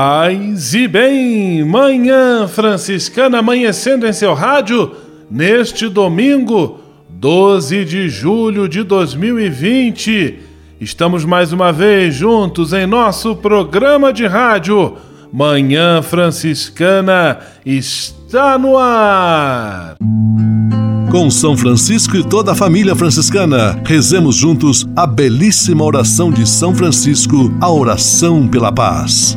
Paz e bem, manhã franciscana amanhecendo em seu rádio neste domingo, 12 de julho de 2020. Estamos mais uma vez juntos em nosso programa de rádio. Manhã Franciscana está no ar. Com São Francisco e toda a família franciscana, rezemos juntos a belíssima oração de São Francisco, a oração pela paz.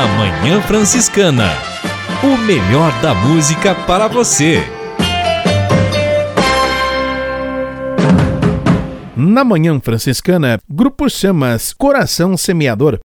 Na Manhã Franciscana. O melhor da música para você. Na Manhã Franciscana, Grupo Chamas Coração Semeador.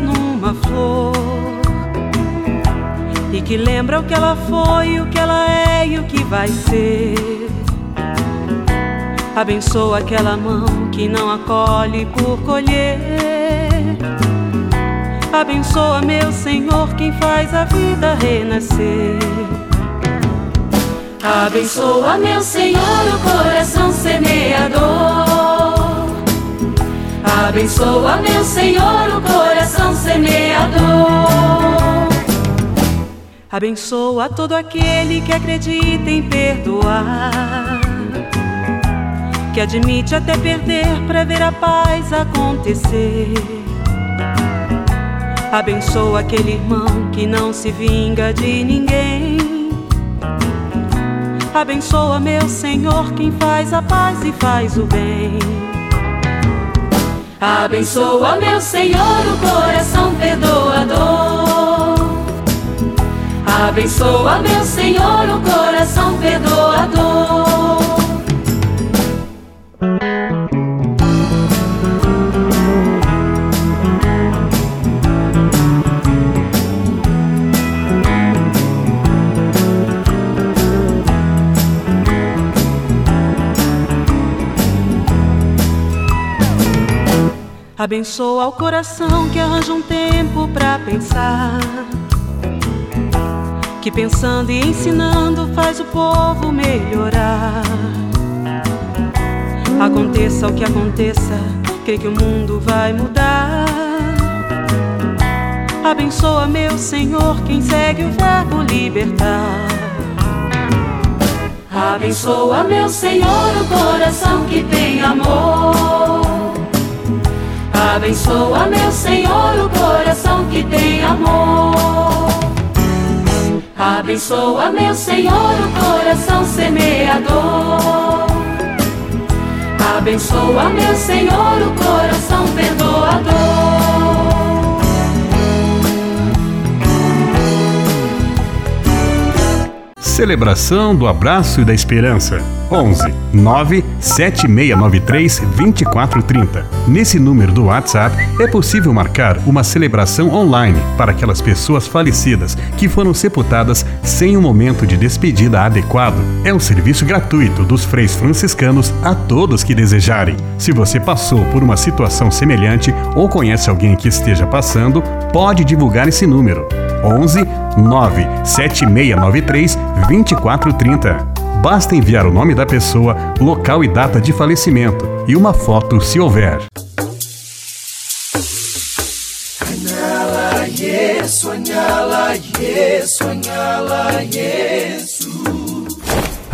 Numa flor e que lembra o que ela foi, o que ela é e o que vai ser. Abençoa aquela mão que não acolhe por colher. Abençoa, meu Senhor, quem faz a vida renascer. Abençoa, meu Senhor, o coração semeador. Abençoa, meu Senhor, o coração semeador. Abençoa todo aquele que acredita em perdoar. Que admite até perder para ver a paz acontecer. Abençoa aquele irmão que não se vinga de ninguém. Abençoa, meu Senhor, quem faz a paz e faz o bem. Abençoa, meu Senhor, o coração perdoador. Abençoa, meu Senhor, o coração perdoador. Abençoa o coração que arranja um tempo para pensar. Que pensando e ensinando faz o povo melhorar. Aconteça o que aconteça, crê que o mundo vai mudar. Abençoa, meu Senhor, quem segue o verbo libertar. Abençoa, meu Senhor, o coração que tem amor. Abençoa, meu Senhor, o coração que tem amor. Abençoa, meu Senhor, o coração semeador. Abençoa, meu Senhor, o coração perdoador. Celebração do Abraço e da Esperança. 11 9 7693 2430. Nesse número do WhatsApp é possível marcar uma celebração online para aquelas pessoas falecidas que foram sepultadas sem um momento de despedida adequado. É um serviço gratuito dos freis franciscanos a todos que desejarem. Se você passou por uma situação semelhante ou conhece alguém que esteja passando, pode divulgar esse número. 11 97693 2430. Basta enviar o nome da pessoa, local e data de falecimento e uma foto se houver. Sonhala, yes, sonhala, yes, sonhala, yes.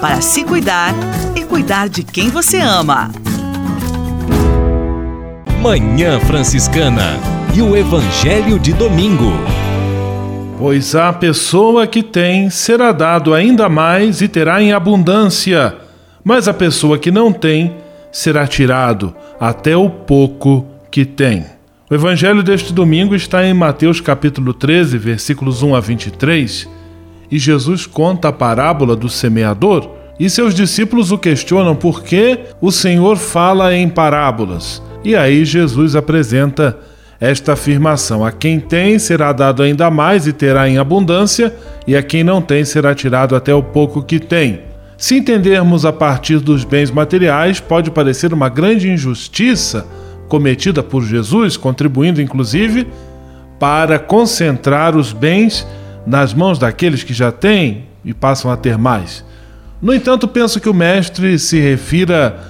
para se cuidar cuidar de quem você ama. Manhã Franciscana e o Evangelho de Domingo. Pois a pessoa que tem será dado ainda mais e terá em abundância, mas a pessoa que não tem será tirado até o pouco que tem. O evangelho deste domingo está em Mateus capítulo 13, versículos 1 a 23, e Jesus conta a parábola do semeador e seus discípulos o questionam por que o Senhor fala em parábolas. E aí Jesus apresenta esta afirmação: A quem tem será dado ainda mais e terá em abundância, e a quem não tem será tirado até o pouco que tem. Se entendermos a partir dos bens materiais, pode parecer uma grande injustiça cometida por Jesus, contribuindo inclusive para concentrar os bens nas mãos daqueles que já têm e passam a ter mais. No entanto, penso que o mestre se refira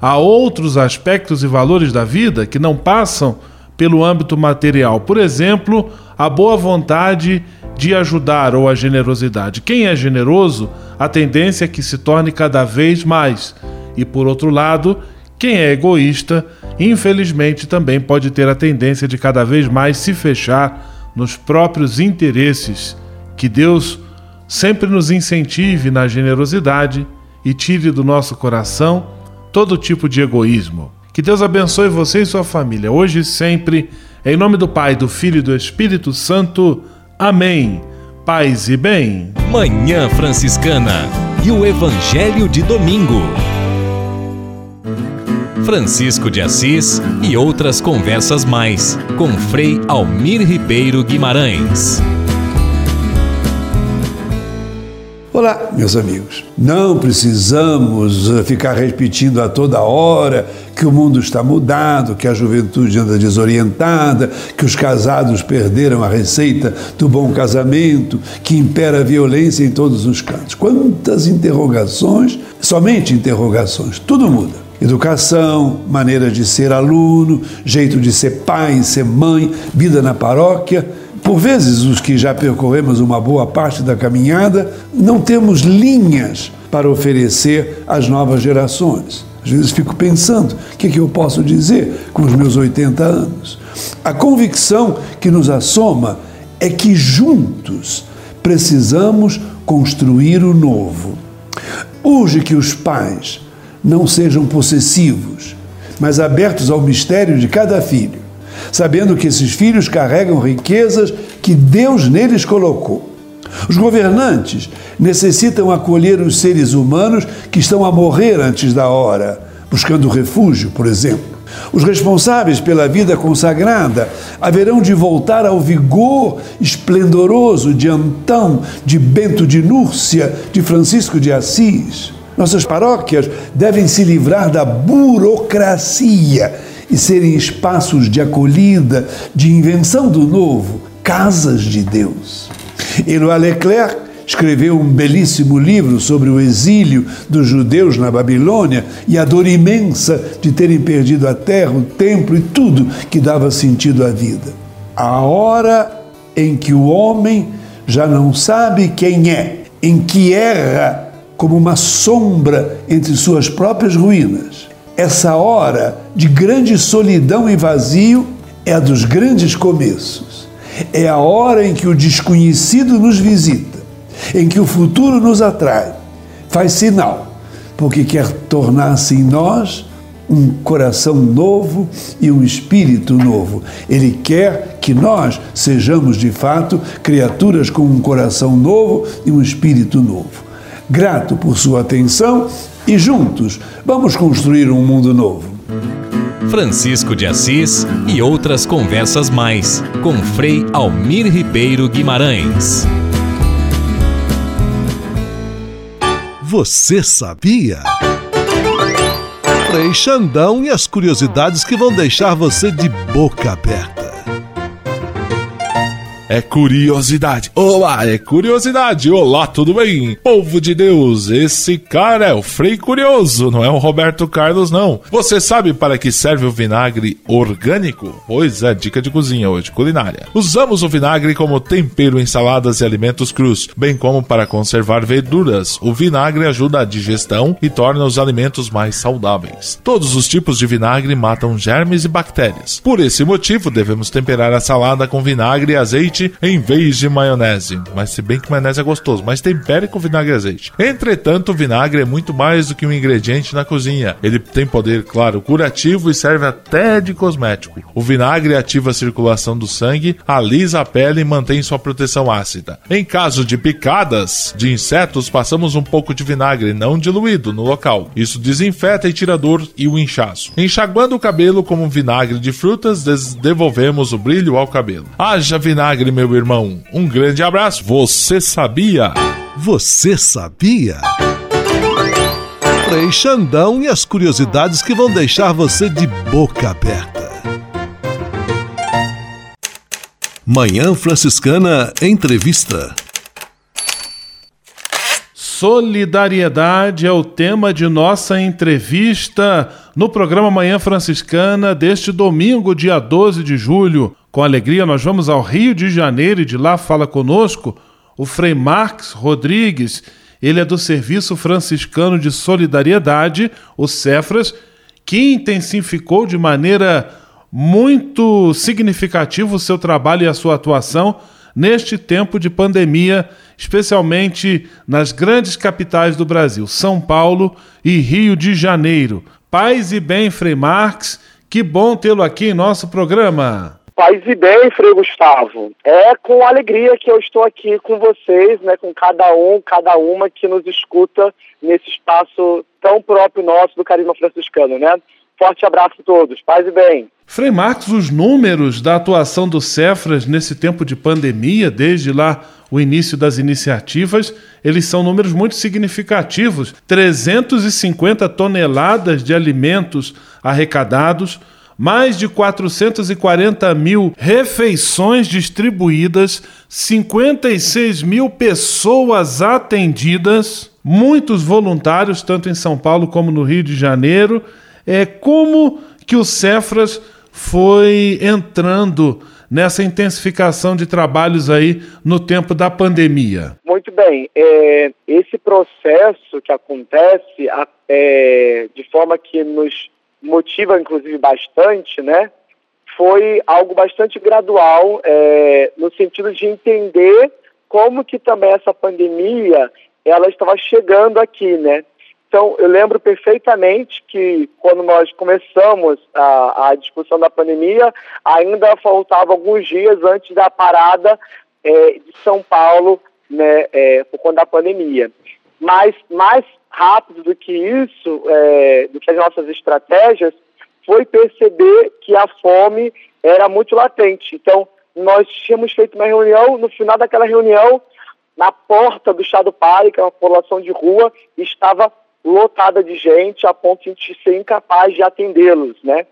a outros aspectos e valores da vida que não passam pelo âmbito material. Por exemplo, a boa vontade de ajudar ou a generosidade. Quem é generoso, a tendência é que se torne cada vez mais. E por outro lado, quem é egoísta, infelizmente também pode ter a tendência de cada vez mais se fechar nos próprios interesses. Que Deus sempre nos incentive na generosidade e tire do nosso coração todo tipo de egoísmo. Que Deus abençoe você e sua família, hoje e sempre, em nome do Pai, do Filho e do Espírito Santo. Amém. Paz e bem. Manhã Franciscana e o Evangelho de Domingo. Francisco de Assis e outras conversas mais com Frei Almir Ribeiro Guimarães. Olá, meus amigos. Não precisamos eh, ficar repetindo a toda hora que o mundo está mudado, que a juventude anda desorientada, que os casados perderam a receita do bom casamento, que impera a violência em todos os cantos. Quantas interrogações, somente interrogações, tudo muda. Educação, maneira de ser aluno, jeito de ser pai, ser mãe, vida na paróquia por vezes, os que já percorremos uma boa parte da caminhada, não temos linhas para oferecer às novas gerações. Às vezes fico pensando, o que, é que eu posso dizer com os meus 80 anos? A convicção que nos assoma é que juntos precisamos construir o novo. Urge que os pais não sejam possessivos, mas abertos ao mistério de cada filho, sabendo que esses filhos carregam riquezas que Deus neles colocou. Os governantes necessitam acolher os seres humanos que estão a morrer antes da hora, buscando refúgio, por exemplo. Os responsáveis pela vida consagrada haverão de voltar ao vigor esplendoroso de Antão, de Bento de Núrcia, de Francisco de Assis. Nossas paróquias devem se livrar da burocracia e serem espaços de acolhida, de invenção do novo, casas de Deus. Éloi Leclerc escreveu um belíssimo livro sobre o exílio dos judeus na Babilônia e a dor imensa de terem perdido a terra, o templo e tudo que dava sentido à vida. A hora em que o homem já não sabe quem é, em que erra como uma sombra entre suas próprias ruínas. Essa hora de grande solidão e vazio é a dos grandes começos. É a hora em que o desconhecido nos visita, em que o futuro nos atrai, faz sinal, porque quer tornar-se em nós um coração novo e um espírito novo. Ele quer que nós sejamos de fato criaturas com um coração novo e um espírito novo. Grato por sua atenção e juntos vamos construir um mundo novo. Francisco de Assis e outras conversas mais com Frei Almir Ribeiro Guimarães. Você sabia? Frei Xandão e as curiosidades que vão deixar você de boca aberta. É curiosidade. Olá, é curiosidade. Olá, tudo bem? Povo de Deus, esse cara é o Frei Curioso, não é o Roberto Carlos, não. Você sabe para que serve o vinagre orgânico? Pois é, dica de cozinha hoje, culinária. Usamos o vinagre como tempero em saladas e alimentos crus, bem como para conservar verduras. O vinagre ajuda a digestão e torna os alimentos mais saudáveis. Todos os tipos de vinagre matam germes e bactérias. Por esse motivo, devemos temperar a salada com vinagre e azeite azeite em vez de maionese. Mas se bem que maionese é gostoso, mas tempere com vinagre e azeite. Entretanto, o vinagre é muito mais do que um ingrediente na cozinha. Ele tem poder, claro, curativo e serve até de cosmético. O vinagre ativa a circulação do sangue, alisa a pele e mantém sua proteção ácida. Em caso de picadas de insetos, passamos um pouco de vinagre não diluído no local. Isso desinfeta e tira dor e o inchaço. Enxaguando o cabelo como vinagre de frutas, devolvemos o brilho ao cabelo. Haja vinagre milagre, meu irmão. Um grande abraço. Você sabia? Você sabia? Frei Xandão e as curiosidades que vão deixar você de boca aberta. Manhã Franciscana Entrevista. Solidariedade é o tema de nossa entrevista no programa Manhã Franciscana deste domingo, dia 12 de julho. Com alegria, nós vamos ao Rio de Janeiro e de lá fala conosco o Frei Marx Rodrigues. Ele é do Serviço Franciscano de Solidariedade, o Cefras, que intensificou de maneira muito significativa o seu trabalho e a sua atuação neste tempo de pandemia, especialmente nas grandes capitais do Brasil, São Paulo e Rio de Janeiro. Paz e bem, Frei Marx, que bom tê-lo aqui em nosso programa. Paz e bem, Frei Gustavo. É com alegria que eu estou aqui com vocês, né, com cada um, cada uma que nos escuta nesse espaço tão próprio nosso do Carisma Franciscano, né? Forte abraço a todos. Paz e bem. Frei Marcos, os números da atuação do Cefras nesse tempo de pandemia, desde lá o início das iniciativas, eles são números muito significativos. 350 toneladas de alimentos arrecadados, mais de 440 mil refeições distribuídas, 56 mil pessoas atendidas, muitos voluntários, tanto em São Paulo como no Rio de Janeiro. É como que o Cefras foi entrando nessa intensificação de trabalhos aí no tempo da pandemia? Muito bem. É, esse processo que acontece é, de forma que nos motiva inclusive bastante, né? Foi algo bastante gradual, é, no sentido de entender como que também essa pandemia ela estava chegando aqui, né? Então, eu lembro perfeitamente que quando nós começamos a, a discussão da pandemia, ainda faltavam alguns dias antes da parada é, de São Paulo né, é, por conta da pandemia. Mas mais rápido do que isso, é, do que as nossas estratégias, foi perceber que a fome era muito latente. Então, nós tínhamos feito uma reunião, no final daquela reunião, na porta do Chá do Pare, que é uma população de rua, estava lotada de gente a ponto de ser incapaz de atendê-los, né?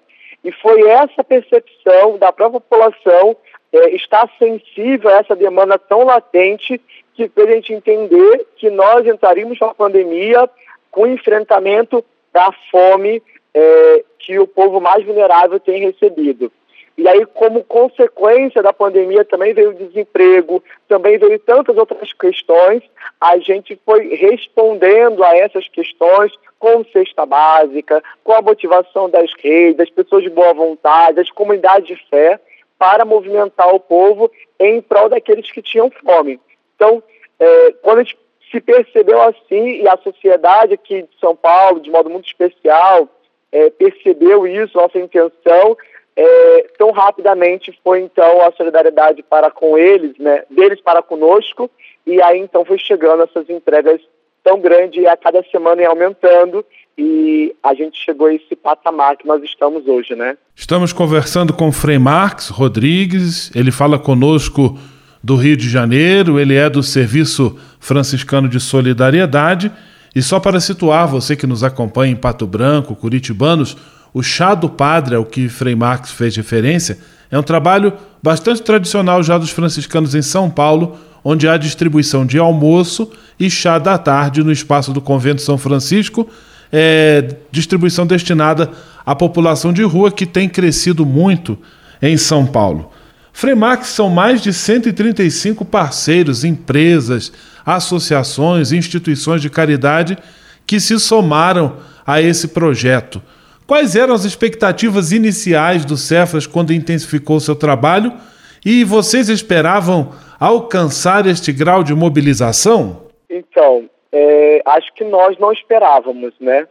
E foi essa percepção da própria população é, estar sensível a essa demanda tão latente que fez a gente entender que nós entraríamos na pandemia com enfrentamento da fome é, que o povo mais vulnerável tem recebido. E aí, como consequência da pandemia, também veio o desemprego, também veio tantas outras questões. A gente foi respondendo a essas questões com cesta básica, com a motivação das redes, das pessoas de boa vontade, das comunidades de fé, para movimentar o povo em prol daqueles que tinham fome. Então, é, quando a gente se percebeu assim, e a sociedade aqui de São Paulo, de modo muito especial, é, percebeu isso, nossa intenção, é, tão rapidamente foi então a solidariedade para com eles, né, deles para conosco, e aí então foi chegando essas entregas tão grandes e a cada semana ia aumentando e a gente chegou a esse patamar que nós estamos hoje, né? Estamos conversando com Frei Marx Rodrigues, ele fala conosco do Rio de Janeiro, ele é do Serviço Franciscano de Solidariedade. E só para situar você que nos acompanha em Pato Branco, Curitibanos, o Chá do Padre, ao que Frei Marx fez referência, é um trabalho bastante tradicional já dos franciscanos em São Paulo, onde há distribuição de almoço e chá da tarde no espaço do Convento São Francisco, é, distribuição destinada à população de rua que tem crescido muito em São Paulo. Fremax são mais de 135 parceiros, empresas, associações, instituições de caridade que se somaram a esse projeto. Quais eram as expectativas iniciais do Cefras quando intensificou seu trabalho e vocês esperavam alcançar este grau de mobilização? Então, é, acho que nós não esperávamos, né?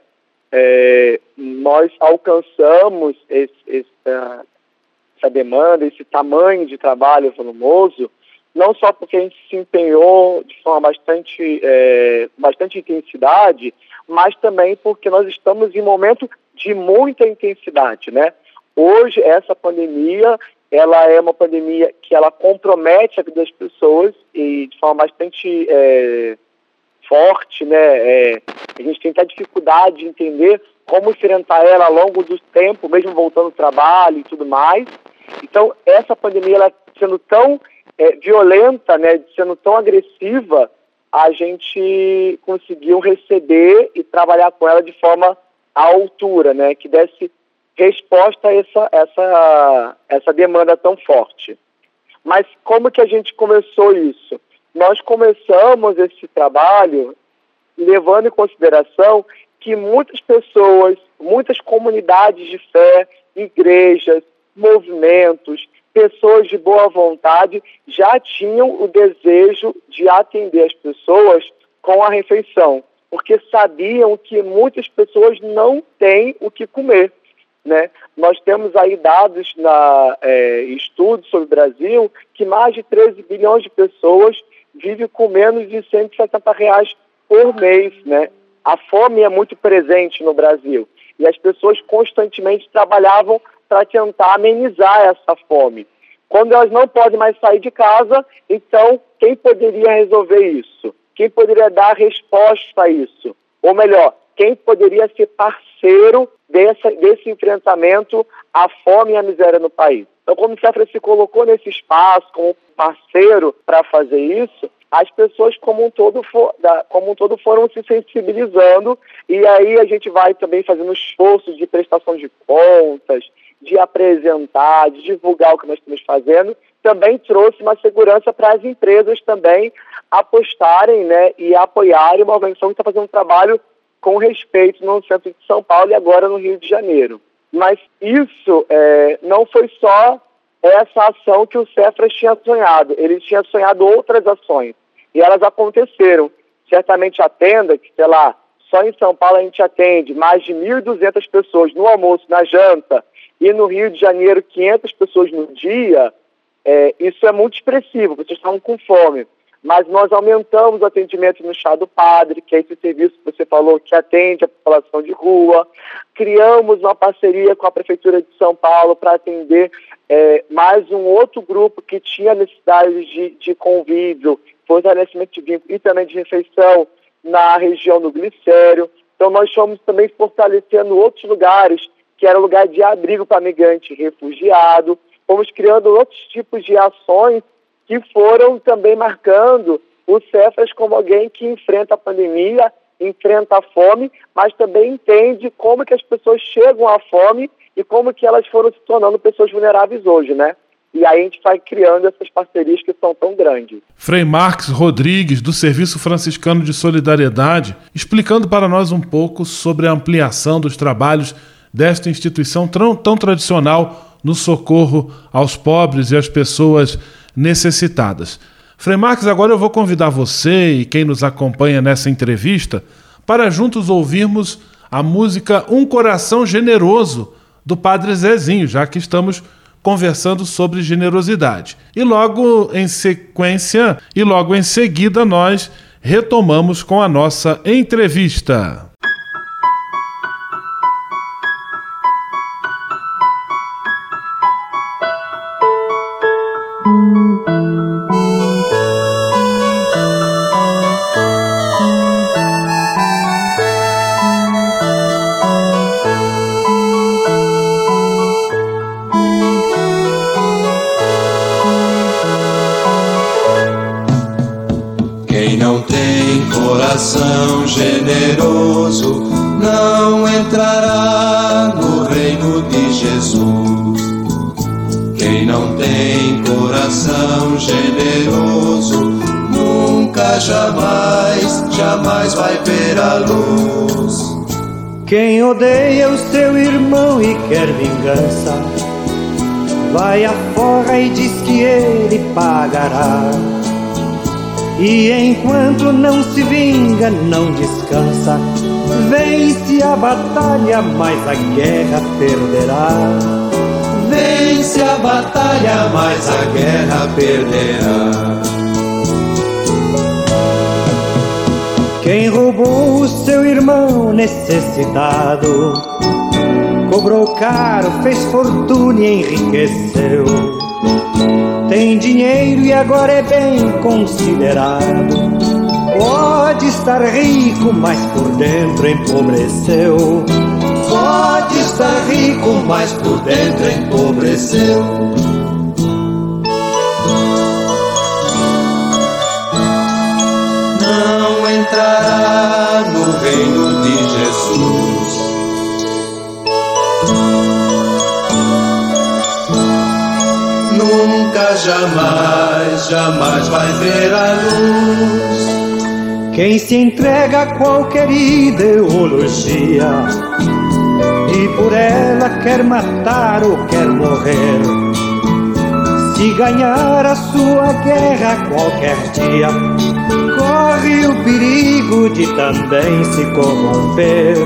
É, nós alcançamos esse, esse, essa demanda, esse tamanho de trabalho volumoso, não só porque a gente se empenhou de forma bastante, é, bastante intensidade, mas também porque nós estamos em momento de muita intensidade, né? Hoje, essa pandemia, ela é uma pandemia que ela compromete a vida das pessoas e de forma bastante é, forte, né? É, a gente tem até dificuldade de entender como enfrentar ela ao longo do tempo, mesmo voltando ao trabalho e tudo mais. Então, essa pandemia, ela sendo tão é, violenta, né, sendo tão agressiva, a gente conseguiu receber e trabalhar com ela de forma à altura, né, que desse resposta a essa, essa, essa demanda tão forte. Mas como que a gente começou isso? Nós começamos esse trabalho levando em consideração que muitas pessoas, muitas comunidades de fé, igrejas, movimentos, pessoas de boa vontade já tinham o desejo de atender as pessoas com a refeição, porque sabiam que muitas pessoas não têm o que comer. Né? Nós temos aí dados na é, estudos sobre o Brasil que mais de 13 bilhões de pessoas vivem com menos de 170 reais por mês. Né? A fome é muito presente no Brasil e as pessoas constantemente trabalhavam para tentar amenizar essa fome. Quando elas não podem mais sair de casa, então quem poderia resolver isso? Quem poderia dar resposta a isso? Ou melhor, quem poderia ser parceiro desse, desse enfrentamento à fome e à miséria no país? Então, como o Cefra se colocou nesse espaço como parceiro para fazer isso, as pessoas como um, todo for, como um todo foram se sensibilizando e aí a gente vai também fazendo esforços de prestação de contas, de apresentar, de divulgar o que nós estamos fazendo, também trouxe uma segurança para as empresas também apostarem né, e apoiarem uma organização que está fazendo um trabalho com respeito no centro de São Paulo e agora no Rio de Janeiro. Mas isso é, não foi só essa ação que o Cefras tinha sonhado, ele tinha sonhado outras ações e elas aconteceram. Certamente a tenda, que sei lá, só em São Paulo a gente atende mais de 1.200 pessoas no almoço, na janta, e no Rio de Janeiro 500 pessoas no dia, é, isso é muito expressivo, vocês estão com fome. Mas nós aumentamos o atendimento no Chá do Padre, que é esse serviço que você falou que atende a população de rua. Criamos uma parceria com a Prefeitura de São Paulo para atender é, mais um outro grupo que tinha necessidade de, de convívio, fortalecimento de vínculo e também de refeição na região do Glicério. Então nós fomos também fortalecendo outros lugares, que era lugar de abrigo para migrante refugiado. Fomos criando outros tipos de ações que foram também marcando o Cefras como alguém que enfrenta a pandemia, enfrenta a fome, mas também entende como que as pessoas chegam à fome e como que elas foram se tornando pessoas vulneráveis hoje, né? E aí a gente vai criando essas parcerias que são tão grandes. Frei Marques Rodrigues, do Serviço Franciscano de Solidariedade, explicando para nós um pouco sobre a ampliação dos trabalhos desta instituição tão, tão tradicional no socorro aos pobres e às pessoas necessitadas. Marques, agora eu vou convidar você e quem nos acompanha nessa entrevista para juntos ouvirmos a música Um Coração Generoso do Padre Zezinho, já que estamos conversando sobre generosidade. E logo em sequência, e logo em seguida, nós retomamos com a nossa entrevista. Vingança, vai afora e diz que ele pagará. E enquanto não se vinga, não descansa. Vence a batalha, mas a guerra perderá. Vence a batalha, mas a guerra perderá. Quem roubou o seu irmão necessitado, cobrou caro, fez fortuna e enriqueceu. Tem dinheiro e agora é bem considerado. Pode estar rico, mas por dentro empobreceu. Pode estar rico, mas por dentro empobreceu. entrará no reino de Jesus. Jamais, jamais vai ver a luz. Quem se entrega a qualquer ideologia e por ela quer matar ou quer morrer. Se ganhar a sua guerra qualquer dia, corre o perigo de também se corromper.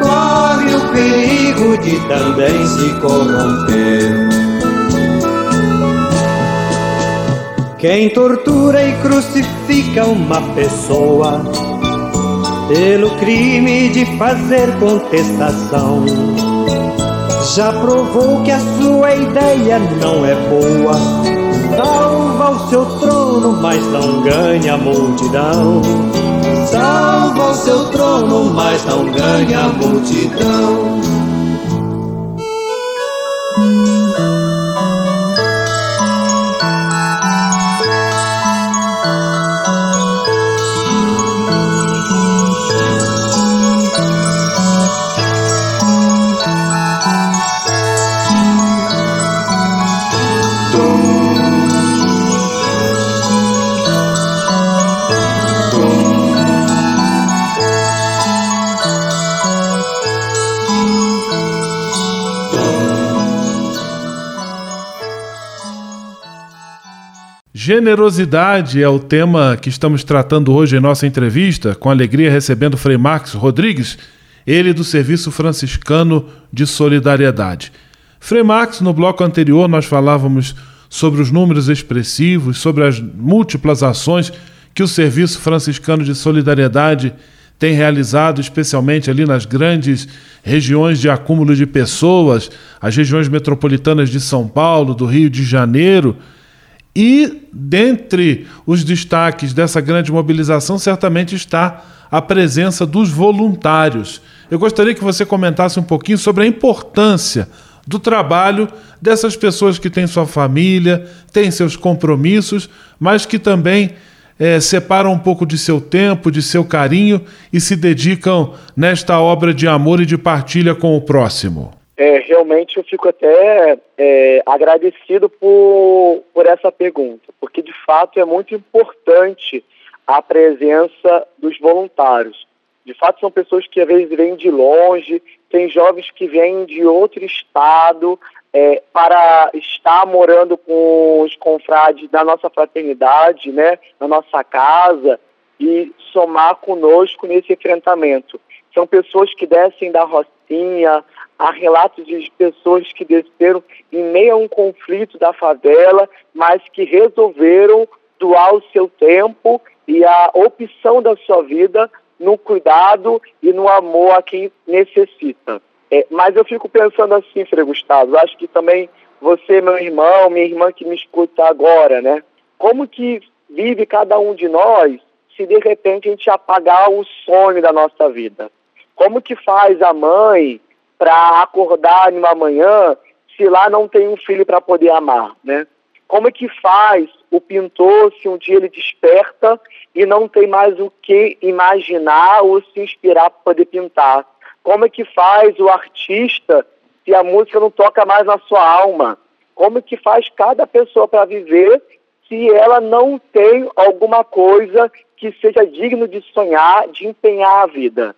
Corre o perigo de também se corromper. Quem tortura e crucifica uma pessoa pelo crime de fazer contestação. Já provou que a sua ideia não é boa. Salva o seu trono, mas não ganha a multidão. Salva o seu trono, mas não ganha a multidão. Generosidade é o tema que estamos tratando hoje em nossa entrevista, com alegria recebendo Frei Marcos Rodrigues, ele do Serviço Franciscano de Solidariedade. Frei Marcos, no bloco anterior nós falávamos sobre os números expressivos, sobre as múltiplas ações que o Serviço Franciscano de Solidariedade tem realizado, especialmente ali nas grandes regiões de acúmulo de pessoas, as regiões metropolitanas de São Paulo, do Rio de Janeiro. E dentre os destaques dessa grande mobilização, certamente está a presença dos voluntários. Eu gostaria que você comentasse um pouquinho sobre a importância do trabalho dessas pessoas que têm sua família, têm seus compromissos, mas que também é, separam um pouco de seu tempo, de seu carinho e se dedicam nesta obra de amor e de partilha com o próximo? É, realmente eu fico até é, agradecido por, por essa pergunta, porque de fato é muito importante a presença dos voluntários. De fato, são pessoas que às vezes vêm de longe, tem jovens que vêm de outro estado, é, para estar morando com os confrades da nossa fraternidade, né, na nossa casa e somar conosco nesse enfrentamento. São pessoas que descem da Rocinha, há relatos de pessoas que desceram em meio a um conflito da favela, mas que resolveram doar o seu tempo e a opção da sua vida no cuidado e no amor a quem necessita. É, mas eu fico pensando assim, Frei Gustavo, acho que também você, meu irmão, minha irmã que me escuta agora, né? Como que vive cada um de nós se de repente a gente apagar o sonho da nossa vida? Como que faz a mãe para acordar numa manhã se lá não tem um filho para poder amar, né? Como é que faz o pintor se um dia ele desperta e não tem mais o que imaginar ou se inspirar para poder pintar? Como é que faz o artista se a música não toca mais na sua alma? Como é que faz cada pessoa para viver se ela não tem alguma coisa que seja digno de sonhar, de empenhar a vida?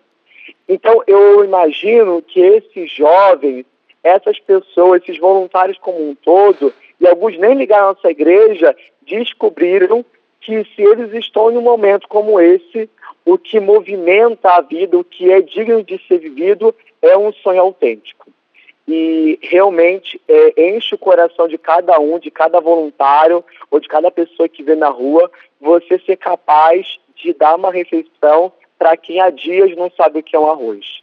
Então, eu imagino que esses jovens, essas pessoas, esses voluntários como um todo, e alguns nem ligaram à nossa igreja, descobriram que se eles estão em um momento como esse, o que movimenta a vida, o que é digno de ser vivido, é um sonho autêntico. E realmente é, enche o coração de cada um, de cada voluntário ou de cada pessoa que vê na rua, você ser capaz de dar uma refeição para quem há dias não sabe o que é um arroz.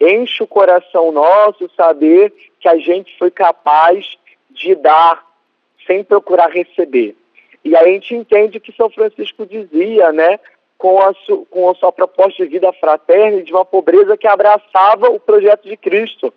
Enche o coração nosso saber que a gente foi capaz de dar sem procurar receber. E a gente entende que São Francisco dizia, né? com a, com a sua proposta de vida fraterna e de uma pobreza que abraçava o projeto de Cristo.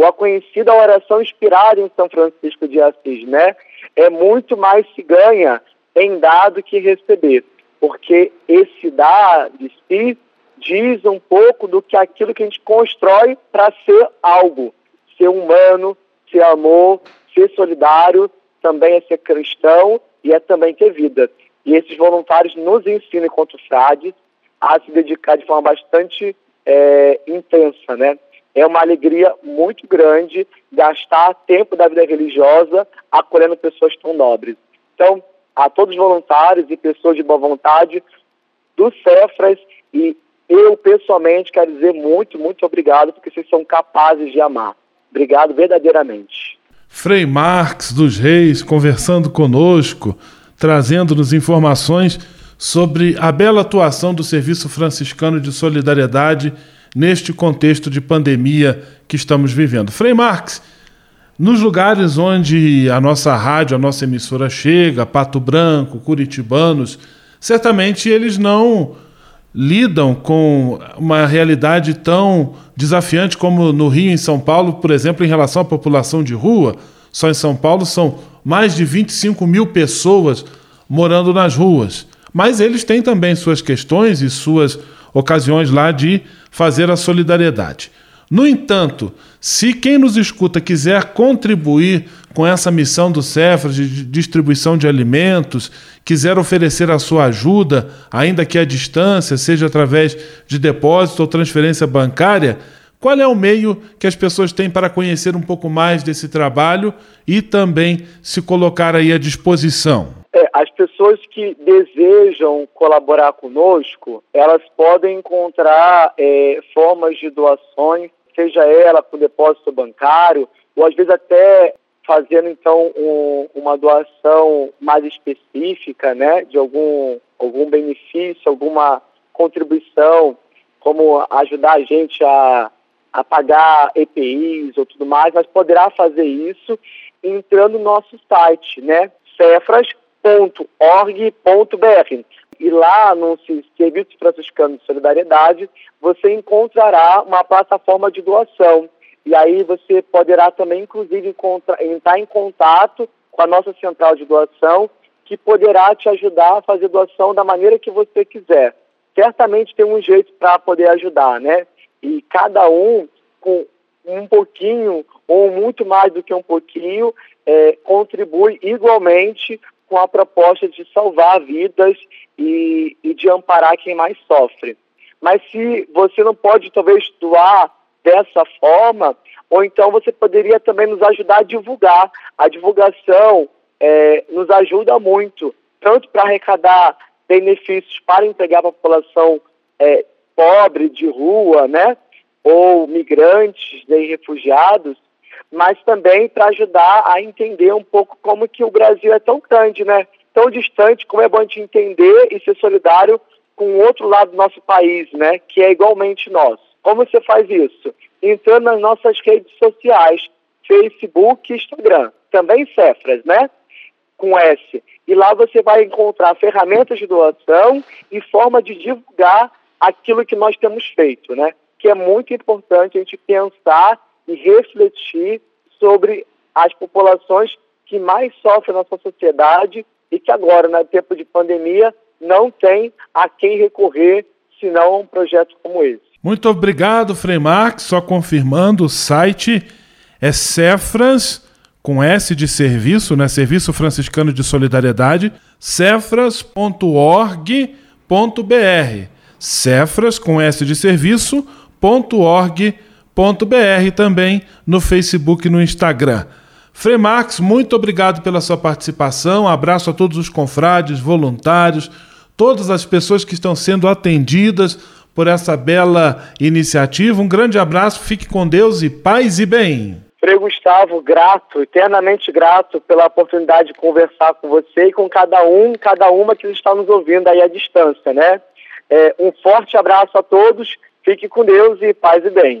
Ou a conhecida oração inspirada em São Francisco de Assis, né? É muito mais se ganha em dar do que receber. Porque esse dar de si diz um pouco do que aquilo que a gente constrói para ser algo. Ser humano, ser amor, ser solidário, também é ser cristão e é também ter vida. E esses voluntários nos ensinam, enquanto frades, a se dedicar de forma bastante é, intensa, né? É uma alegria muito grande gastar tempo da vida religiosa acolhendo pessoas tão nobres. Então, a todos os voluntários e pessoas de boa vontade do Cefras e eu pessoalmente quero dizer muito, muito obrigado porque vocês são capazes de amar. Obrigado verdadeiramente. Frei Marx dos Reis conversando conosco trazendo-nos informações sobre a bela atuação do Serviço Franciscano de Solidariedade neste contexto de pandemia que estamos vivendo. Frei Marx, nos lugares onde a nossa rádio, a nossa emissora chega, Pato Branco, Curitibanos, certamente eles não lidam com uma realidade tão desafiante como no Rio e em São Paulo, por exemplo, em relação à população de rua. Só em São Paulo são mais de 25 mil pessoas morando nas ruas. Mas eles têm também suas questões e suas ocasiões lá de fazer a solidariedade. No entanto, se quem nos escuta quiser contribuir com essa missão do Cefras de distribuição de alimentos, quiser oferecer a sua ajuda, ainda que à distância, seja através de depósito ou transferência bancária, qual é o meio que as pessoas têm para conhecer um pouco mais desse trabalho e também se colocar aí à disposição? É, as pessoas que desejam colaborar conosco, elas podem encontrar é, formas de doações, seja ela por depósito bancário, ou às vezes até fazendo então um, uma doação mais específica, né, de algum, algum benefício, alguma contribuição, como ajudar a gente a, a pagar EPIs ou tudo mais, mas poderá fazer isso entrando no nosso site, né, cefras.org.br. E lá no Serviço Franciscano de Solidariedade, você encontrará uma plataforma de doação. E aí você poderá também, inclusive, entrar em contato com a nossa central de doação, que poderá te ajudar a fazer doação da maneira que você quiser. Certamente tem um jeito para poder ajudar, né? E cada um com um pouquinho ou muito mais do que um pouquinho é, contribui igualmente com a proposta de salvar vidas e, e de amparar quem mais sofre. Mas se você não pode talvez doar dessa forma, ou então você poderia também nos ajudar a divulgar. A divulgação é, nos ajuda muito, tanto para arrecadar benefícios para entregar a população é, pobre de rua, né, ou migrantes e refugiados, mas também para ajudar a entender um pouco como que o Brasil é tão grande, né, tão distante, como é bom de entender e ser solidário com o outro lado do nosso país, né, que é igualmente nosso. Como você faz isso? Entrando nas nossas redes sociais, Facebook e Instagram, também Cefras, né? Com S. E lá você vai encontrar ferramentas de doação e forma de divulgar aquilo que nós temos feito, né? Que é muito importante a gente pensar e refletir sobre as populações que mais sofrem na nossa sociedade e que agora, no tempo de pandemia, não tem a quem recorrer senão a um projeto como esse. Muito obrigado, Frei Marx. Só confirmando, o site é Cefras, com S de serviço, né? Serviço Franciscano de Solidariedade, cefras.org.br. Cefras, com S de serviço.org.br também no Facebook e no Instagram. Frei Marx, muito obrigado pela sua participação. abraço a todos os confrades, voluntários, todas as pessoas que estão sendo atendidas por essa bela iniciativa. Um grande abraço, fique com Deus e paz e bem. Frei Gustavo, grato, eternamente grato pela oportunidade de conversar com você e com cada um, cada uma que está nos ouvindo aí à distância, né? É, um forte abraço a todos, fique com Deus e paz e bem.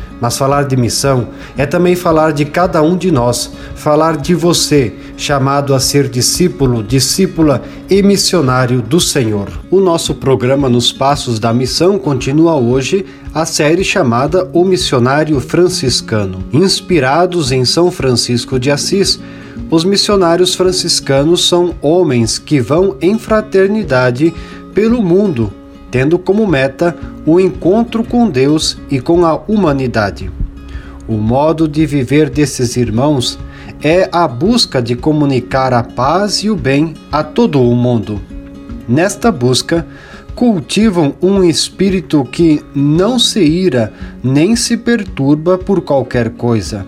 mas falar de missão é também falar de cada um de nós, falar de você, chamado a ser discípulo, discípula e missionário do Senhor. O nosso programa Nos Passos da Missão continua hoje a série chamada O Missionário Franciscano. Inspirados em São Francisco de Assis, os missionários franciscanos são homens que vão em fraternidade pelo mundo tendo como meta o encontro com Deus e com a humanidade. O modo de viver desses irmãos é a busca de comunicar a paz e o bem a todo o mundo. Nesta busca, cultivam um espírito que não se ira nem se perturba por qualquer coisa.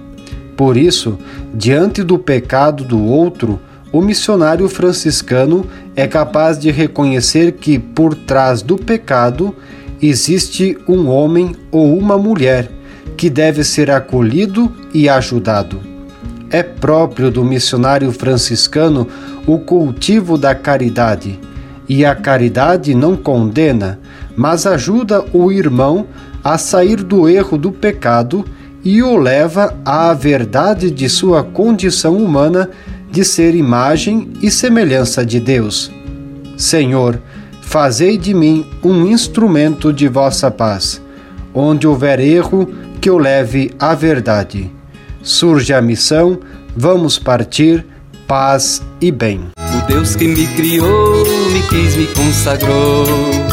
Por isso, diante do pecado do outro, o missionário franciscano é capaz de reconhecer que por trás do pecado existe um homem ou uma mulher que deve ser acolhido e ajudado. É próprio do missionário franciscano o cultivo da caridade, e a caridade não condena, mas ajuda o irmão a sair do erro do pecado e o leva à verdade de sua condição humana de ser imagem e semelhança de Deus. Senhor, fazei de mim um instrumento de vossa paz. Onde houver erro, que eu leve a verdade. Surge a missão, vamos partir, paz e bem. O Deus que me criou, me quis, me consagrou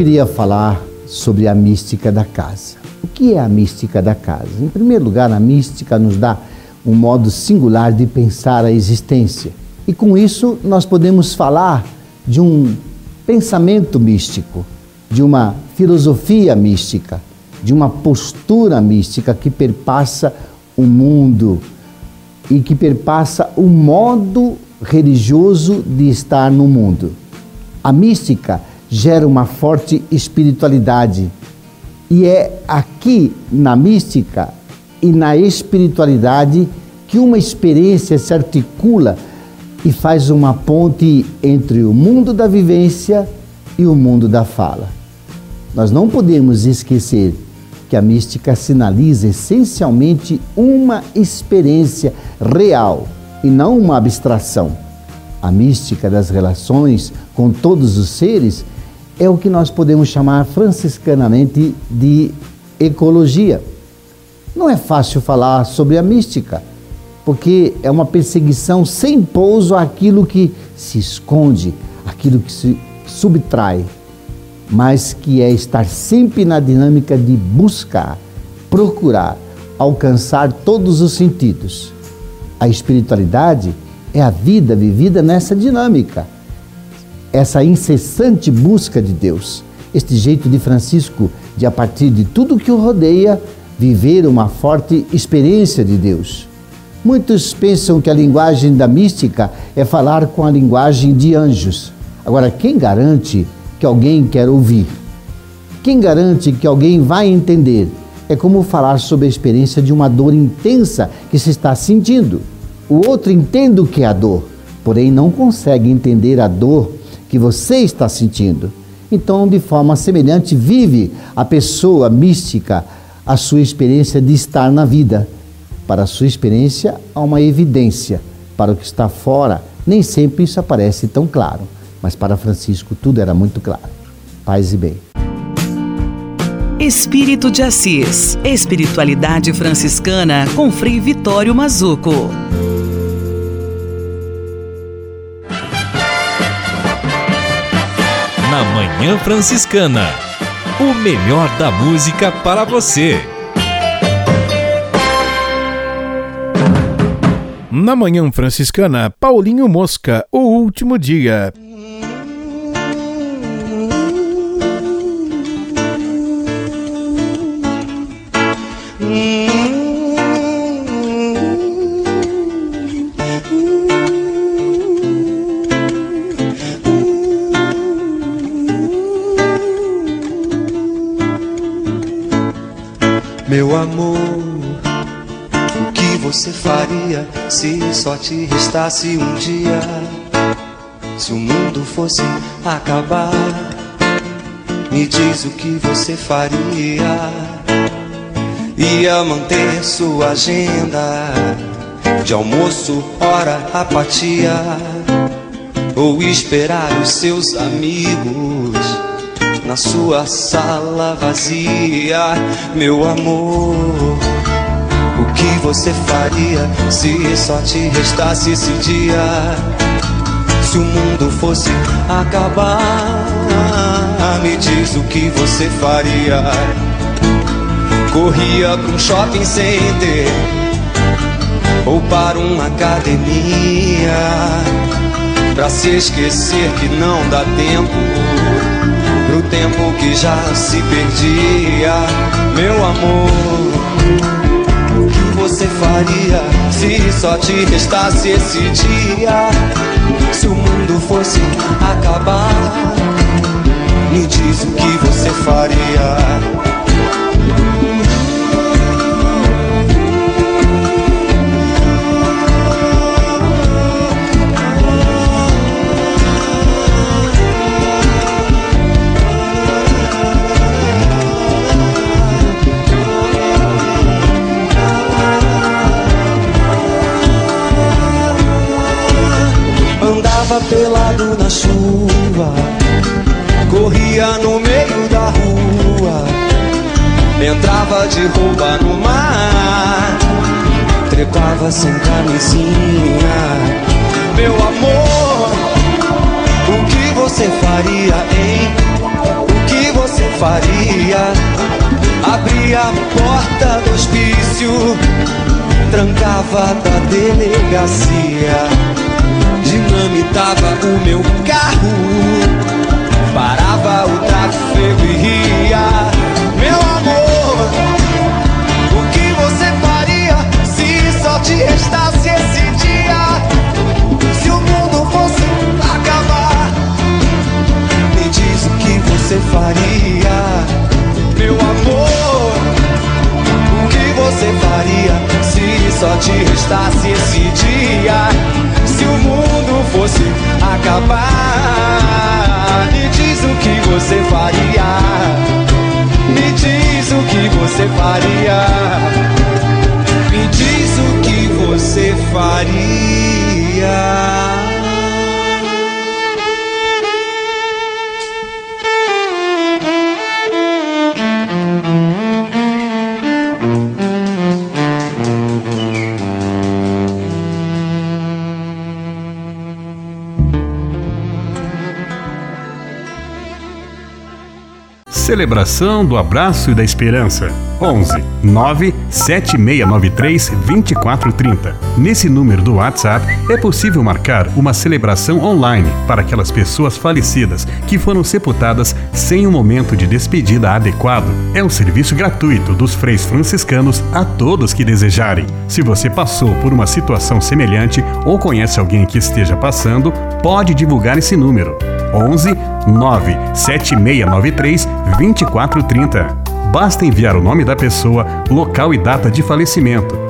queria falar sobre a mística da casa. O que é a mística da casa? Em primeiro lugar, a mística nos dá um modo singular de pensar a existência. E com isso, nós podemos falar de um pensamento místico, de uma filosofia mística, de uma postura mística que perpassa o mundo e que perpassa o modo religioso de estar no mundo. A mística gera uma forte espiritualidade. E é aqui na mística e na espiritualidade que uma experiência se articula e faz uma ponte entre o mundo da vivência e o mundo da fala. Nós não podemos esquecer que a mística sinaliza essencialmente uma experiência real e não uma abstração. A mística das relações com todos os seres é o que nós podemos chamar franciscanamente de ecologia. Não é fácil falar sobre a mística, porque é uma perseguição sem pouso àquilo que se esconde, aquilo que se subtrai, mas que é estar sempre na dinâmica de buscar, procurar, alcançar todos os sentidos. A espiritualidade é a vida vivida nessa dinâmica essa incessante busca de Deus, este jeito de Francisco de, a partir de tudo que o rodeia, viver uma forte experiência de Deus. Muitos pensam que a linguagem da mística é falar com a linguagem de anjos. Agora, quem garante que alguém quer ouvir? Quem garante que alguém vai entender? É como falar sobre a experiência de uma dor intensa que se está sentindo. O outro entende o que é a dor, porém não consegue entender a dor que você está sentindo. Então, de forma semelhante, vive a pessoa mística a sua experiência de estar na vida. Para a sua experiência, há uma evidência. Para o que está fora, nem sempre isso aparece tão claro. Mas para Francisco, tudo era muito claro. Paz e bem. Espírito de Assis. Espiritualidade franciscana com Frei Vitório Mazuco. Na Manhã Franciscana. O melhor da música para você. Na Manhã Franciscana, Paulinho Mosca, o último dia. Faria se só te restasse um dia? Se o mundo fosse acabar, me diz o que você faria. Ia manter sua agenda de almoço, hora, apatia, ou esperar os seus amigos na sua sala vazia, meu amor. Que você faria se só te restasse esse dia? Se o mundo fosse acabar, me diz o que você faria. Corria para um shopping center ou para uma academia Pra se esquecer que não dá tempo Pro tempo que já se perdia Meu amor você faria Se só te restasse esse dia? Se o mundo fosse acabar Me diz o que você faria pelado na chuva, corria no meio da rua, entrava de roupa no mar, trepava sem camisinha. Meu amor, o que você faria, hein? O que você faria? Abria a porta do hospício, trancava da delegacia dinamitava o meu carro, parava o tráfego e ria. Meu amor, o que você faria se só te restasse esse dia? Se o mundo fosse acabar, me diz o que você faria, meu amor. O que você faria se só te restasse esse dia? Se o mundo fosse acabar, me diz o que você faria. Me diz o que você faria. Me diz o que você faria. Celebração do Abraço e da Esperança. 11 9 7693 2430. Nesse número do WhatsApp é possível marcar uma celebração online para aquelas pessoas falecidas que foram sepultadas sem um momento de despedida adequado. É um serviço gratuito dos freis franciscanos a todos que desejarem. Se você passou por uma situação semelhante ou conhece alguém que esteja passando, pode divulgar esse número. 11 97693 2430. Basta enviar o nome da pessoa, local e data de falecimento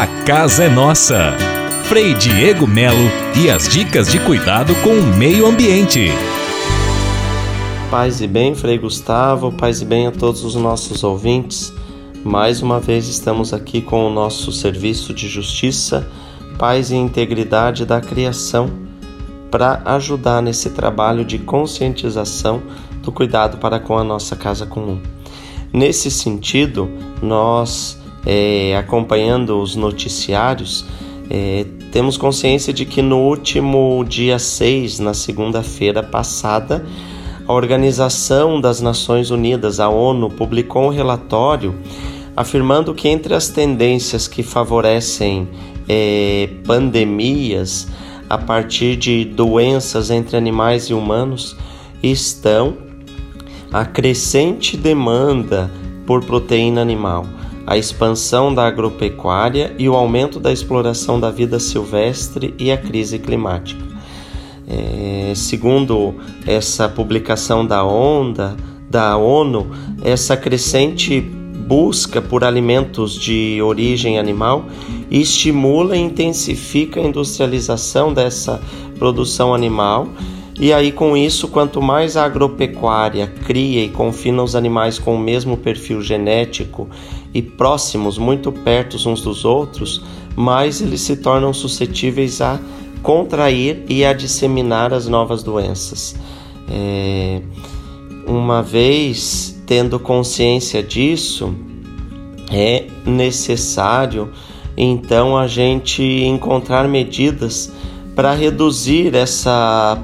A casa é nossa. Frei Diego Melo e as dicas de cuidado com o meio ambiente. Paz e bem, Frei Gustavo, paz e bem a todos os nossos ouvintes. Mais uma vez estamos aqui com o nosso serviço de justiça, paz e integridade da criação para ajudar nesse trabalho de conscientização do cuidado para com a nossa casa comum. Nesse sentido, nós, é, acompanhando os noticiários, é, temos consciência de que no último dia 6, na segunda-feira passada, a Organização das Nações Unidas, a ONU, publicou um relatório afirmando que entre as tendências que favorecem é, pandemias a partir de doenças entre animais e humanos estão a crescente demanda por proteína animal, a expansão da agropecuária e o aumento da exploração da vida silvestre e a crise climática. É, segundo essa publicação da onda da ONU, essa crescente busca por alimentos de origem animal estimula e intensifica a industrialização dessa produção animal. E aí, com isso, quanto mais a agropecuária cria e confina os animais com o mesmo perfil genético e próximos, muito perto uns dos outros, mais eles se tornam suscetíveis a contrair e a disseminar as novas doenças. É, uma vez tendo consciência disso, é necessário então a gente encontrar medidas para reduzir essa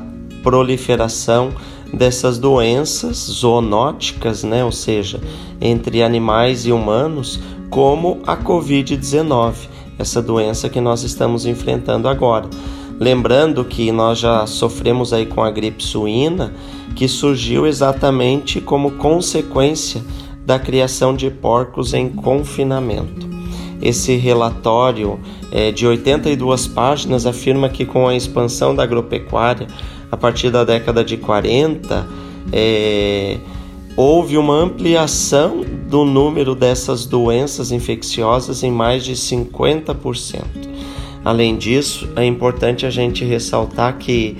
proliferação dessas doenças zoonóticas, né? ou seja, entre animais e humanos, como a Covid-19, essa doença que nós estamos enfrentando agora. Lembrando que nós já sofremos aí com a gripe suína, que surgiu exatamente como consequência da criação de porcos em confinamento. Esse relatório é, de 82 páginas afirma que com a expansão da agropecuária a partir da década de 40 é, houve uma ampliação do número dessas doenças infecciosas em mais de 50%. Além disso, é importante a gente ressaltar que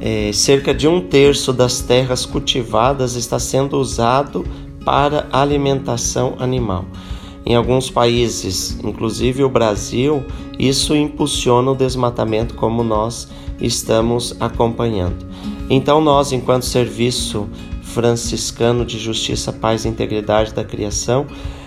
é, cerca de um terço das terras cultivadas está sendo usado para alimentação animal. Em alguns países, inclusive o Brasil, isso impulsiona o desmatamento como nós estamos acompanhando. Então nós, enquanto serviço franciscano de justiça, paz e integridade da criação,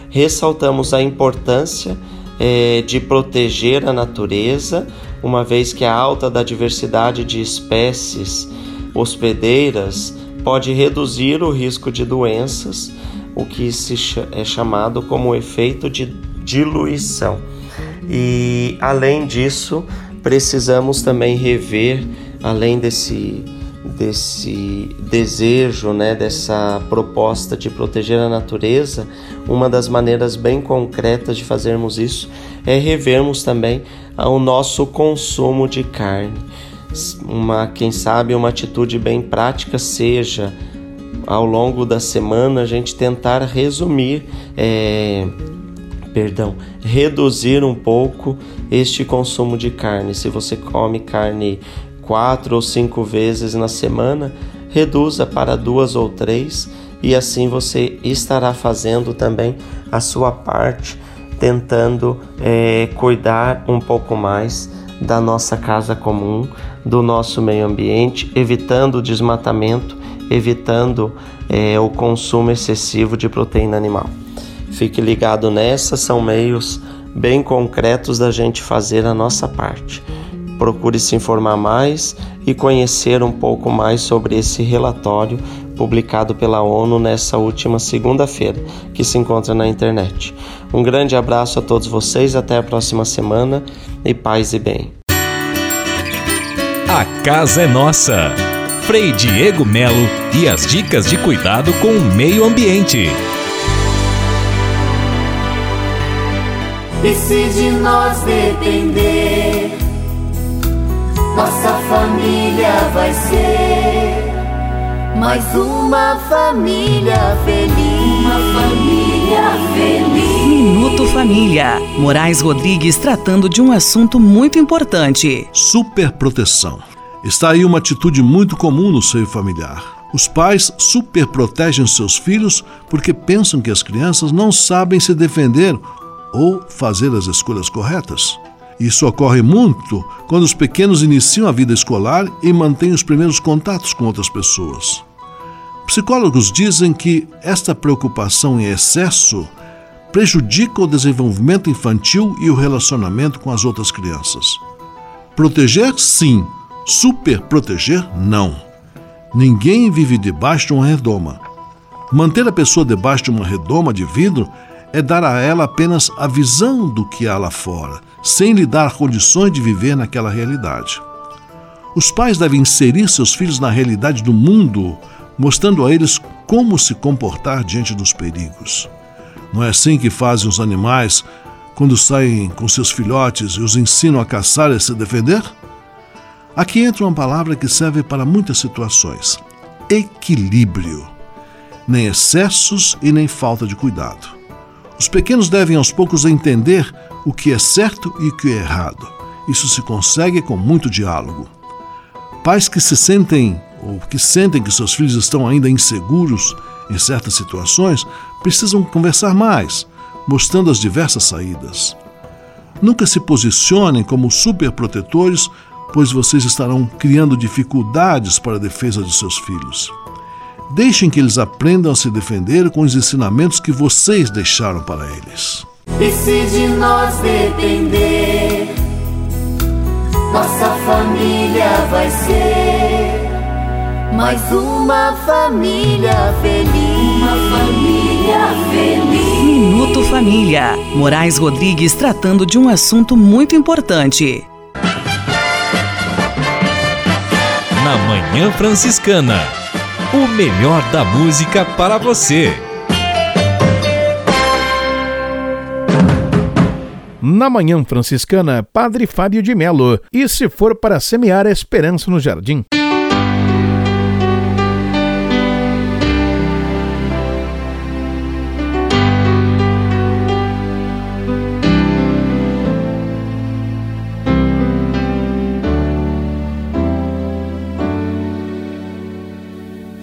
ressaltamos a importância é, de proteger a natureza, uma vez que a alta da diversidade de espécies hospedeiras pode reduzir o risco de doenças, o que se é chamado como efeito de diluição. E além disso, precisamos também rever, além desse desse desejo, né, dessa proposta de proteger a natureza, uma das maneiras bem concretas de fazermos isso é revermos também o nosso consumo de carne. Uma, quem sabe, uma atitude bem prática seja ao longo da semana a gente tentar resumir, é, perdão, reduzir um pouco este consumo de carne. Se você come carne quatro ou cinco vezes na semana, reduza para duas ou três e assim você estará fazendo também a sua parte, tentando é, cuidar um pouco mais da nossa casa comum, do nosso meio ambiente, evitando o desmatamento, evitando é, o consumo excessivo de proteína animal. Fique ligado nessa, são meios bem concretos da gente fazer a nossa parte. Procure se informar mais e conhecer um pouco mais sobre esse relatório publicado pela ONU nessa última segunda-feira, que se encontra na internet. Um grande abraço a todos vocês, até a próxima semana e paz e bem. A casa é nossa. Frei Diego Melo e as dicas de cuidado com o meio ambiente. E se de nós depender nossa família vai ser mais uma família feliz. Uma família feliz. Minuto Família. Moraes Rodrigues tratando de um assunto muito importante: superproteção. Está aí uma atitude muito comum no seio familiar. Os pais superprotegem seus filhos porque pensam que as crianças não sabem se defender ou fazer as escolhas corretas. Isso ocorre muito quando os pequenos iniciam a vida escolar e mantêm os primeiros contatos com outras pessoas. Psicólogos dizem que esta preocupação em excesso prejudica o desenvolvimento infantil e o relacionamento com as outras crianças. Proteger, sim, super proteger, não. Ninguém vive debaixo de uma redoma. Manter a pessoa debaixo de uma redoma de vidro é dar a ela apenas a visão do que há lá fora, sem lhe dar condições de viver naquela realidade. Os pais devem inserir seus filhos na realidade do mundo, mostrando a eles como se comportar diante dos perigos. Não é assim que fazem os animais quando saem com seus filhotes e os ensinam a caçar e se defender? Aqui entra uma palavra que serve para muitas situações: equilíbrio. Nem excessos e nem falta de cuidado. Os pequenos devem aos poucos entender o que é certo e o que é errado. Isso se consegue com muito diálogo. Pais que se sentem ou que sentem que seus filhos estão ainda inseguros em certas situações precisam conversar mais, mostrando as diversas saídas. Nunca se posicionem como superprotetores, pois vocês estarão criando dificuldades para a defesa de seus filhos. Deixem que eles aprendam a se defender com os ensinamentos que vocês deixaram para eles. E se de nós depender, nossa família vai ser mais uma família feliz. Uma família feliz. Minuto Família. Moraes Rodrigues tratando de um assunto muito importante. Na Manhã Franciscana. O melhor da música para você. Na Manhã Franciscana, Padre Fábio de Melo. E se for para semear a esperança no jardim?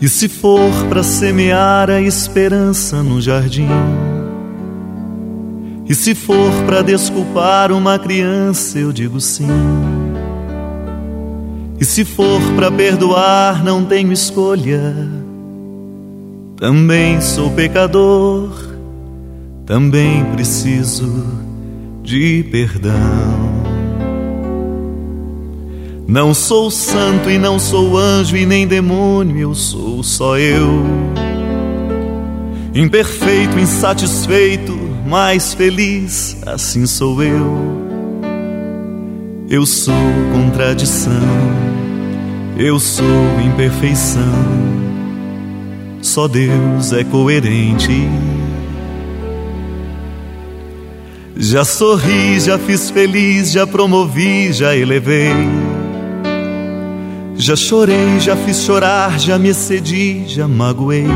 E se for para semear a esperança no jardim? E se for para desculpar uma criança, eu digo sim. E se for para perdoar, não tenho escolha. Também sou pecador, também preciso de perdão. Não sou santo e não sou anjo e nem demônio, eu sou só eu. Imperfeito, insatisfeito, mas feliz, assim sou eu. Eu sou contradição, eu sou imperfeição. Só Deus é coerente. Já sorri, já fiz feliz, já promovi, já elevei. Já chorei, já fiz chorar, já me excedi, já magoei.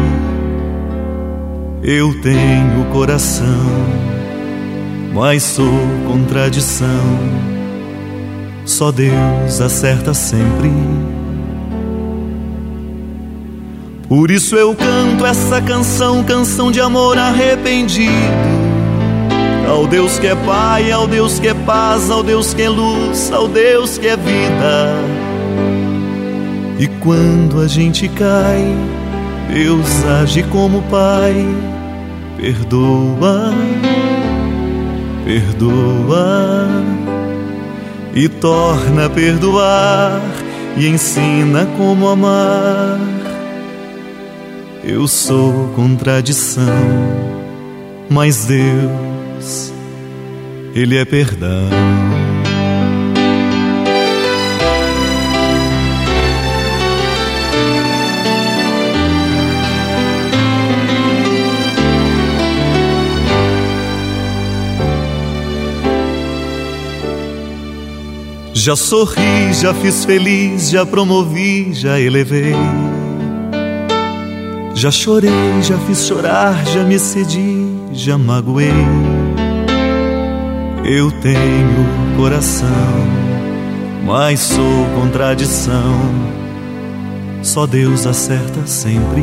Eu tenho coração, mas sou contradição. Só Deus acerta sempre. Por isso eu canto essa canção, canção de amor arrependido. Ao Deus que é Pai, ao Deus que é paz, ao Deus que é luz, ao Deus que é vida. E quando a gente cai, Deus age como Pai, perdoa, perdoa e torna a perdoar e ensina como amar. Eu sou contradição, mas Deus, Ele é perdão. Já sorri, já fiz feliz, já promovi, já elevei. Já chorei, já fiz chorar, já me cedi, já magoei. Eu tenho coração, mas sou contradição. Só Deus acerta sempre.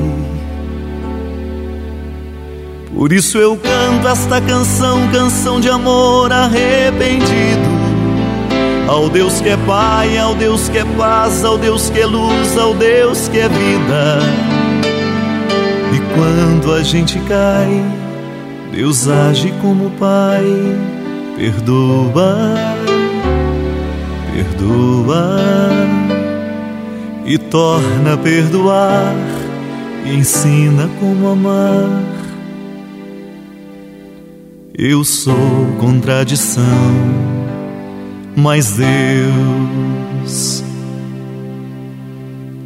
Por isso eu canto esta canção, canção de amor arrependido. Ao Deus que é Pai, ao Deus que é paz, ao Deus que é luz, ao Deus que é vida. E quando a gente cai, Deus age como Pai, perdoa, perdoa e torna a perdoar e ensina como amar. Eu sou contradição mas Deus,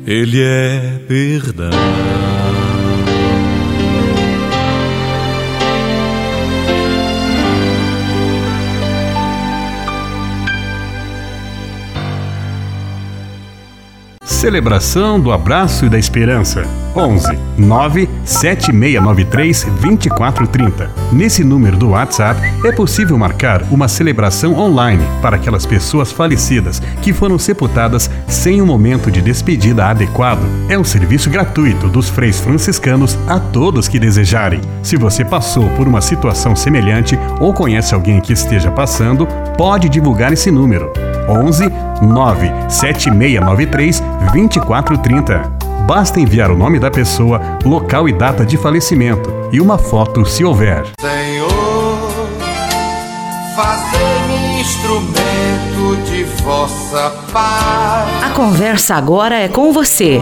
Ele é perdão. Celebração do Abraço e da Esperança. 11 9 7693 2430. Nesse número do WhatsApp é possível marcar uma celebração online para aquelas pessoas falecidas que foram sepultadas sem um momento de despedida adequado. É um serviço gratuito dos freis franciscanos a todos que desejarem. Se você passou por uma situação semelhante ou conhece alguém que esteja passando, pode divulgar esse número. 11 9 7693 2430. Basta enviar o nome da pessoa, local e data de falecimento e uma foto se houver. Senhor, fazer-me instrumento de vossa paz. A conversa agora é com você,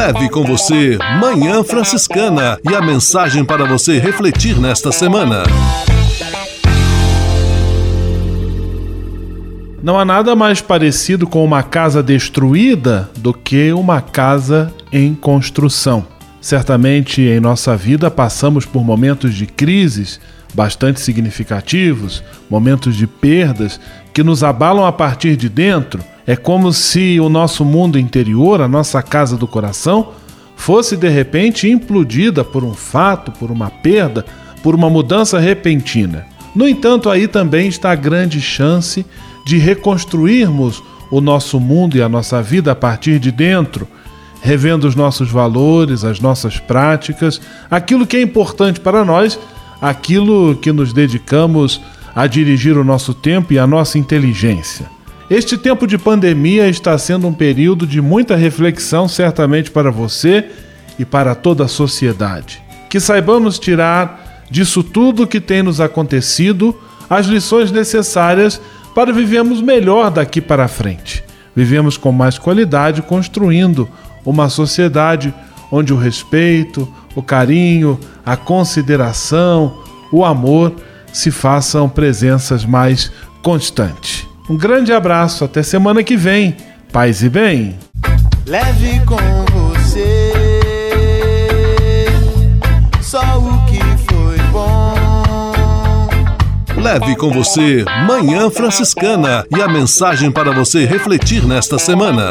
Leve com você Manhã Franciscana e a mensagem para você refletir nesta semana. Não há nada mais parecido com uma casa destruída do que uma casa em construção. Certamente em nossa vida passamos por momentos de crises bastante significativos, momentos de perdas que nos abalam a partir de dentro. É como se o nosso mundo interior, a nossa casa do coração, fosse de repente implodida por um fato, por uma perda, por uma mudança repentina. No entanto, aí também está a grande chance de reconstruirmos o nosso mundo e a nossa vida a partir de dentro, revendo os nossos valores, as nossas práticas, aquilo que é importante para nós aquilo que nos dedicamos a dirigir o nosso tempo e a nossa inteligência. Este tempo de pandemia está sendo um período de muita reflexão, certamente para você e para toda a sociedade. Que saibamos tirar disso tudo que tem nos acontecido as lições necessárias para vivermos melhor daqui para frente. Vivemos com mais qualidade, construindo uma sociedade onde o respeito, o carinho, a consideração, o amor se façam presenças mais constantes. Um grande abraço, até semana que vem. Paz e bem. Leve com você só o que foi bom. Leve com você Manhã Franciscana e a mensagem para você refletir nesta semana.